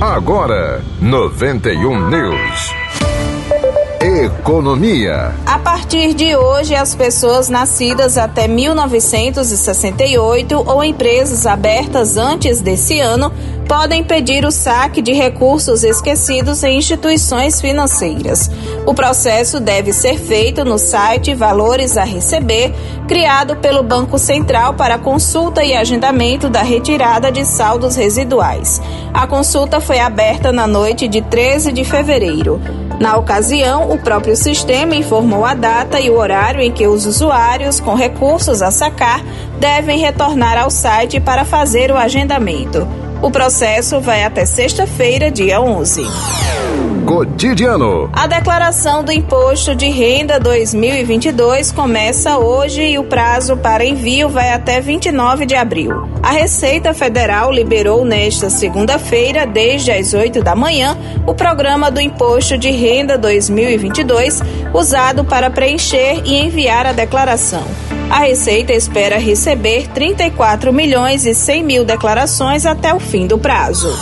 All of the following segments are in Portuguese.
Agora, 91 News. Economia. A partir de hoje, as pessoas nascidas até 1968 ou empresas abertas antes desse ano podem pedir o saque de recursos esquecidos em instituições financeiras. O processo deve ser feito no site Valores a Receber, criado pelo Banco Central para consulta e agendamento da retirada de saldos residuais. A consulta foi aberta na noite de 13 de fevereiro. Na ocasião, o próprio sistema informou a data e o horário em que os usuários com recursos a sacar devem retornar ao site para fazer o agendamento. O processo vai até sexta-feira, dia 11. Cotidiano. A declaração do Imposto de Renda 2022 começa hoje e o prazo para envio vai até 29 de abril. A Receita Federal liberou nesta segunda-feira, desde as 8 da manhã, o programa do Imposto de Renda 2022, usado para preencher e enviar a declaração. A Receita espera receber 34 milhões e 100 mil declarações até o fim do prazo.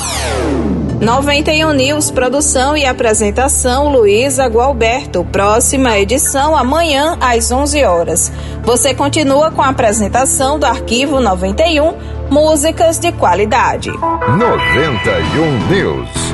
91 News, produção e apresentação Luísa Gualberto. Próxima edição amanhã às 11 horas. Você continua com a apresentação do arquivo 91, músicas de qualidade. 91 News.